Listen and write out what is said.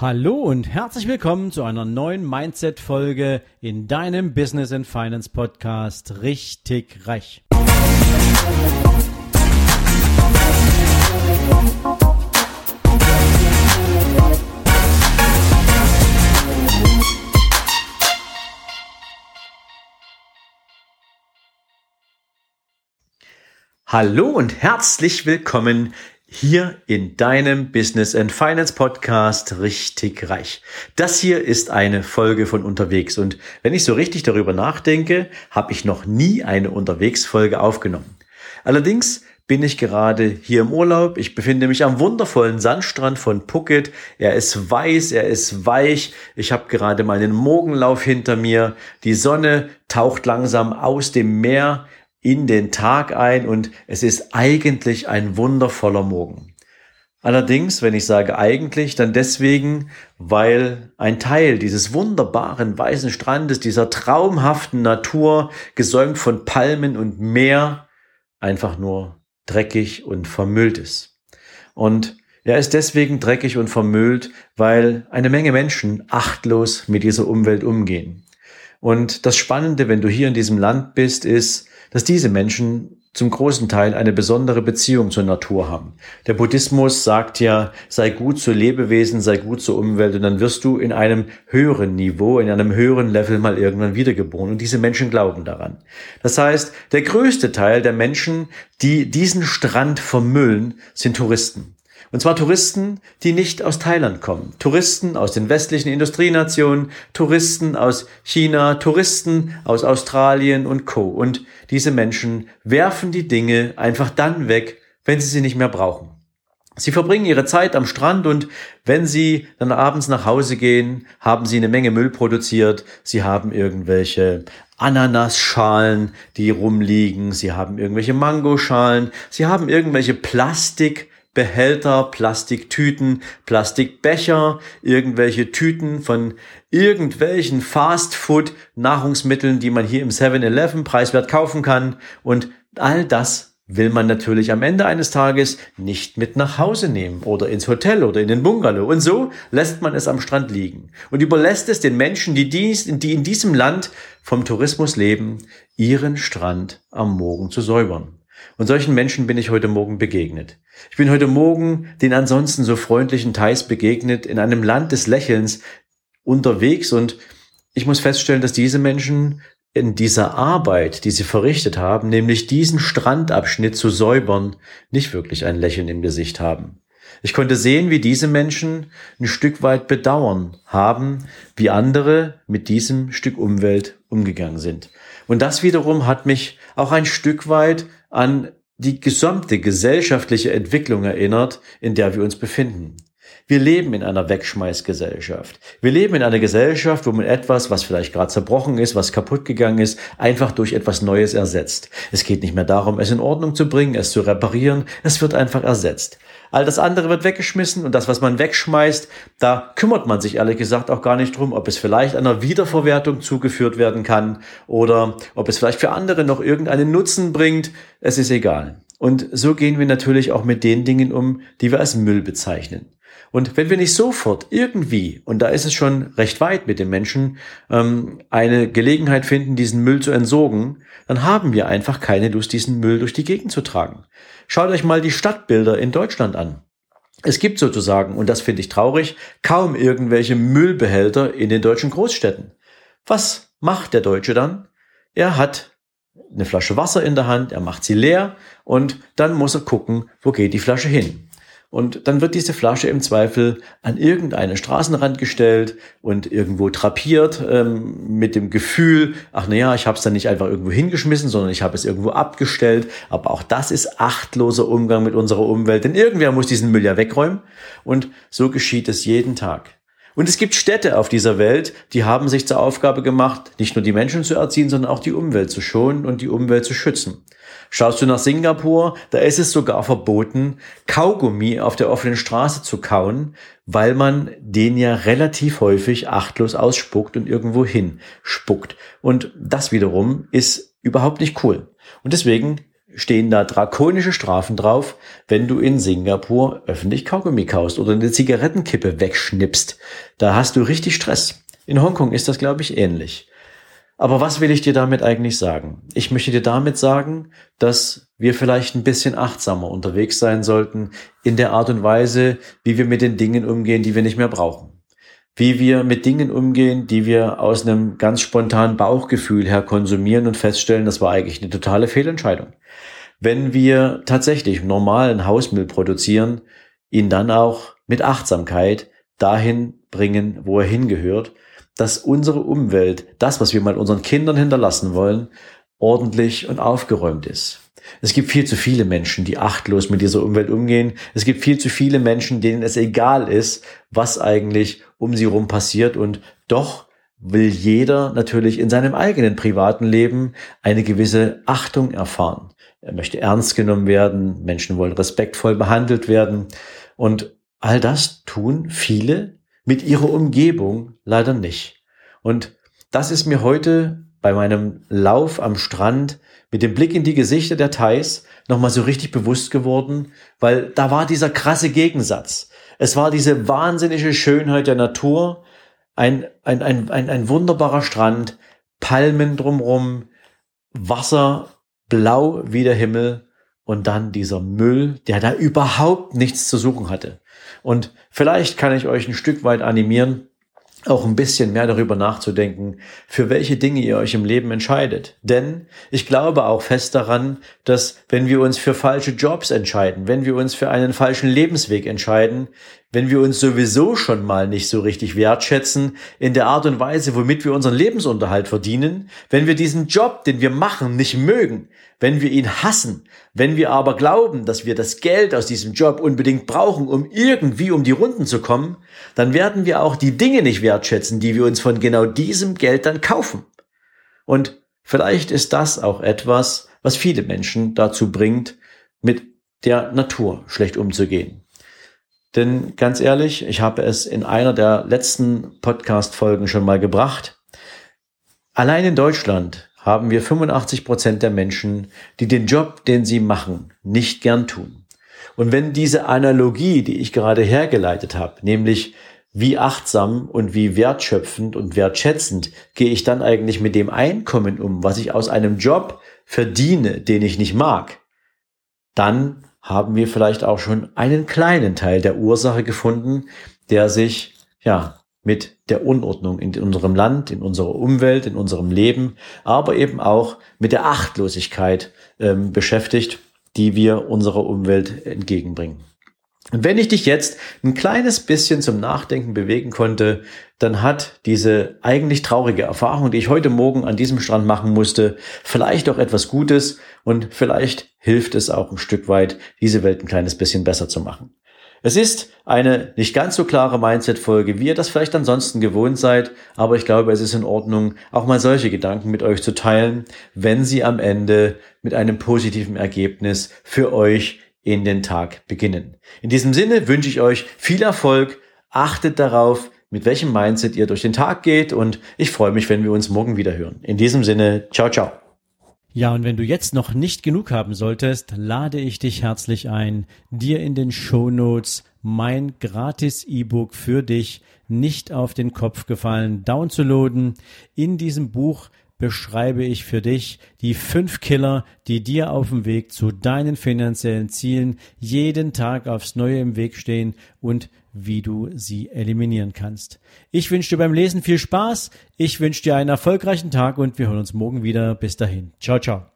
Hallo und herzlich willkommen zu einer neuen Mindset-Folge in deinem Business and Finance Podcast Richtig Reich. Hallo und herzlich willkommen hier in deinem Business and Finance Podcast richtig reich. Das hier ist eine Folge von unterwegs und wenn ich so richtig darüber nachdenke, habe ich noch nie eine Unterwegsfolge aufgenommen. Allerdings bin ich gerade hier im Urlaub. Ich befinde mich am wundervollen Sandstrand von Phuket. Er ist weiß, er ist weich. Ich habe gerade meinen Morgenlauf hinter mir. Die Sonne taucht langsam aus dem Meer in den Tag ein und es ist eigentlich ein wundervoller Morgen. Allerdings, wenn ich sage eigentlich, dann deswegen, weil ein Teil dieses wunderbaren weißen Strandes, dieser traumhaften Natur, gesäumt von Palmen und Meer, einfach nur dreckig und vermüllt ist. Und er ist deswegen dreckig und vermüllt, weil eine Menge Menschen achtlos mit dieser Umwelt umgehen. Und das Spannende, wenn du hier in diesem Land bist, ist, dass diese Menschen zum großen Teil eine besondere Beziehung zur Natur haben. Der Buddhismus sagt ja, sei gut zu Lebewesen, sei gut zur Umwelt und dann wirst du in einem höheren Niveau, in einem höheren Level mal irgendwann wiedergeboren. Und diese Menschen glauben daran. Das heißt, der größte Teil der Menschen, die diesen Strand vermüllen, sind Touristen. Und zwar Touristen, die nicht aus Thailand kommen. Touristen aus den westlichen Industrienationen, Touristen aus China, Touristen aus Australien und Co. Und diese Menschen werfen die Dinge einfach dann weg, wenn sie sie nicht mehr brauchen. Sie verbringen ihre Zeit am Strand und wenn sie dann abends nach Hause gehen, haben sie eine Menge Müll produziert. Sie haben irgendwelche Ananasschalen, die rumliegen. Sie haben irgendwelche Mangoschalen. Sie haben irgendwelche Plastik Behälter, Plastiktüten, Plastikbecher, irgendwelche Tüten von irgendwelchen Fastfood-Nahrungsmitteln, die man hier im 7-Eleven preiswert kaufen kann. Und all das will man natürlich am Ende eines Tages nicht mit nach Hause nehmen oder ins Hotel oder in den Bungalow. Und so lässt man es am Strand liegen und überlässt es den Menschen, die, dies, die in diesem Land vom Tourismus leben, ihren Strand am Morgen zu säubern. Und solchen Menschen bin ich heute Morgen begegnet. Ich bin heute Morgen den ansonsten so freundlichen Thais begegnet, in einem Land des Lächelns unterwegs und ich muss feststellen, dass diese Menschen in dieser Arbeit, die sie verrichtet haben, nämlich diesen Strandabschnitt zu säubern, nicht wirklich ein Lächeln im Gesicht haben. Ich konnte sehen, wie diese Menschen ein Stück weit Bedauern haben, wie andere mit diesem Stück Umwelt umgegangen sind. Und das wiederum hat mich auch ein Stück weit an die gesamte gesellschaftliche Entwicklung erinnert, in der wir uns befinden. Wir leben in einer Wegschmeißgesellschaft. Wir leben in einer Gesellschaft, wo man etwas, was vielleicht gerade zerbrochen ist, was kaputt gegangen ist, einfach durch etwas Neues ersetzt. Es geht nicht mehr darum, es in Ordnung zu bringen, es zu reparieren. Es wird einfach ersetzt. All das andere wird weggeschmissen und das, was man wegschmeißt, da kümmert man sich ehrlich gesagt auch gar nicht drum, ob es vielleicht einer Wiederverwertung zugeführt werden kann oder ob es vielleicht für andere noch irgendeinen Nutzen bringt. Es ist egal. Und so gehen wir natürlich auch mit den Dingen um, die wir als Müll bezeichnen. Und wenn wir nicht sofort irgendwie, und da ist es schon recht weit mit den Menschen, ähm, eine Gelegenheit finden, diesen Müll zu entsorgen, dann haben wir einfach keine Lust, diesen Müll durch die Gegend zu tragen. Schaut euch mal die Stadtbilder in Deutschland an. Es gibt sozusagen, und das finde ich traurig, kaum irgendwelche Müllbehälter in den deutschen Großstädten. Was macht der Deutsche dann? Er hat eine Flasche Wasser in der Hand, er macht sie leer und dann muss er gucken, wo geht die Flasche hin. Und dann wird diese Flasche im Zweifel an irgendeinen Straßenrand gestellt und irgendwo trapiert ähm, mit dem Gefühl, ach naja, ich habe es dann nicht einfach irgendwo hingeschmissen, sondern ich habe es irgendwo abgestellt. Aber auch das ist achtloser Umgang mit unserer Umwelt, denn irgendwer muss diesen Müll ja wegräumen. Und so geschieht es jeden Tag. Und es gibt Städte auf dieser Welt, die haben sich zur Aufgabe gemacht, nicht nur die Menschen zu erziehen, sondern auch die Umwelt zu schonen und die Umwelt zu schützen. Schaust du nach Singapur, da ist es sogar verboten, Kaugummi auf der offenen Straße zu kauen, weil man den ja relativ häufig achtlos ausspuckt und irgendwo hin spuckt. Und das wiederum ist überhaupt nicht cool. Und deswegen stehen da drakonische Strafen drauf, wenn du in Singapur öffentlich Kaugummi kaust oder eine Zigarettenkippe wegschnippst. Da hast du richtig Stress. In Hongkong ist das, glaube ich, ähnlich. Aber was will ich dir damit eigentlich sagen? Ich möchte dir damit sagen, dass wir vielleicht ein bisschen achtsamer unterwegs sein sollten in der Art und Weise, wie wir mit den Dingen umgehen, die wir nicht mehr brauchen wie wir mit Dingen umgehen, die wir aus einem ganz spontanen Bauchgefühl her konsumieren und feststellen, das war eigentlich eine totale Fehlentscheidung. Wenn wir tatsächlich normalen Hausmüll produzieren, ihn dann auch mit Achtsamkeit dahin bringen, wo er hingehört, dass unsere Umwelt, das, was wir mal unseren Kindern hinterlassen wollen, ordentlich und aufgeräumt ist. Es gibt viel zu viele Menschen, die achtlos mit dieser Umwelt umgehen. Es gibt viel zu viele Menschen, denen es egal ist, was eigentlich um sie rum passiert. Und doch will jeder natürlich in seinem eigenen privaten Leben eine gewisse Achtung erfahren. Er möchte ernst genommen werden. Menschen wollen respektvoll behandelt werden. Und all das tun viele mit ihrer Umgebung leider nicht. Und das ist mir heute bei meinem Lauf am Strand mit dem Blick in die Gesichter der Thais nochmal so richtig bewusst geworden, weil da war dieser krasse Gegensatz. Es war diese wahnsinnige Schönheit der Natur, ein, ein, ein, ein, ein wunderbarer Strand, Palmen drumrum, Wasser blau wie der Himmel und dann dieser Müll, der da überhaupt nichts zu suchen hatte. Und vielleicht kann ich euch ein Stück weit animieren, auch ein bisschen mehr darüber nachzudenken, für welche Dinge ihr euch im Leben entscheidet. Denn ich glaube auch fest daran, dass wenn wir uns für falsche Jobs entscheiden, wenn wir uns für einen falschen Lebensweg entscheiden, wenn wir uns sowieso schon mal nicht so richtig wertschätzen in der Art und Weise, womit wir unseren Lebensunterhalt verdienen, wenn wir diesen Job, den wir machen, nicht mögen, wenn wir ihn hassen, wenn wir aber glauben, dass wir das Geld aus diesem Job unbedingt brauchen, um irgendwie um die Runden zu kommen, dann werden wir auch die Dinge nicht wertschätzen, die wir uns von genau diesem Geld dann kaufen. Und vielleicht ist das auch etwas, was viele Menschen dazu bringt, mit der Natur schlecht umzugehen. Denn ganz ehrlich, ich habe es in einer der letzten Podcast-Folgen schon mal gebracht. Allein in Deutschland haben wir 85 Prozent der Menschen, die den Job, den sie machen, nicht gern tun. Und wenn diese Analogie, die ich gerade hergeleitet habe, nämlich wie achtsam und wie wertschöpfend und wertschätzend gehe ich dann eigentlich mit dem Einkommen um, was ich aus einem Job verdiene, den ich nicht mag, dann haben wir vielleicht auch schon einen kleinen Teil der Ursache gefunden, der sich ja mit der Unordnung in unserem Land, in unserer Umwelt, in unserem Leben, aber eben auch mit der Achtlosigkeit ähm, beschäftigt, die wir unserer Umwelt entgegenbringen. Und wenn ich dich jetzt ein kleines bisschen zum Nachdenken bewegen konnte, dann hat diese eigentlich traurige Erfahrung, die ich heute Morgen an diesem Strand machen musste, vielleicht auch etwas Gutes und vielleicht hilft es auch ein Stück weit, diese Welt ein kleines bisschen besser zu machen. Es ist eine nicht ganz so klare Mindset-Folge, wie ihr das vielleicht ansonsten gewohnt seid, aber ich glaube, es ist in Ordnung, auch mal solche Gedanken mit euch zu teilen, wenn sie am Ende mit einem positiven Ergebnis für euch in den Tag beginnen. In diesem Sinne wünsche ich euch viel Erfolg, achtet darauf, mit welchem Mindset ihr durch den Tag geht und ich freue mich, wenn wir uns morgen wieder hören. In diesem Sinne, ciao, ciao. Ja, und wenn du jetzt noch nicht genug haben solltest, lade ich dich herzlich ein, dir in den Show Notes mein gratis E-Book für dich nicht auf den Kopf gefallen downzuladen. In diesem Buch beschreibe ich für dich die fünf Killer, die dir auf dem Weg zu deinen finanziellen Zielen jeden Tag aufs Neue im Weg stehen und wie du sie eliminieren kannst. Ich wünsche dir beim Lesen viel Spaß, ich wünsche dir einen erfolgreichen Tag und wir hören uns morgen wieder. Bis dahin. Ciao, ciao.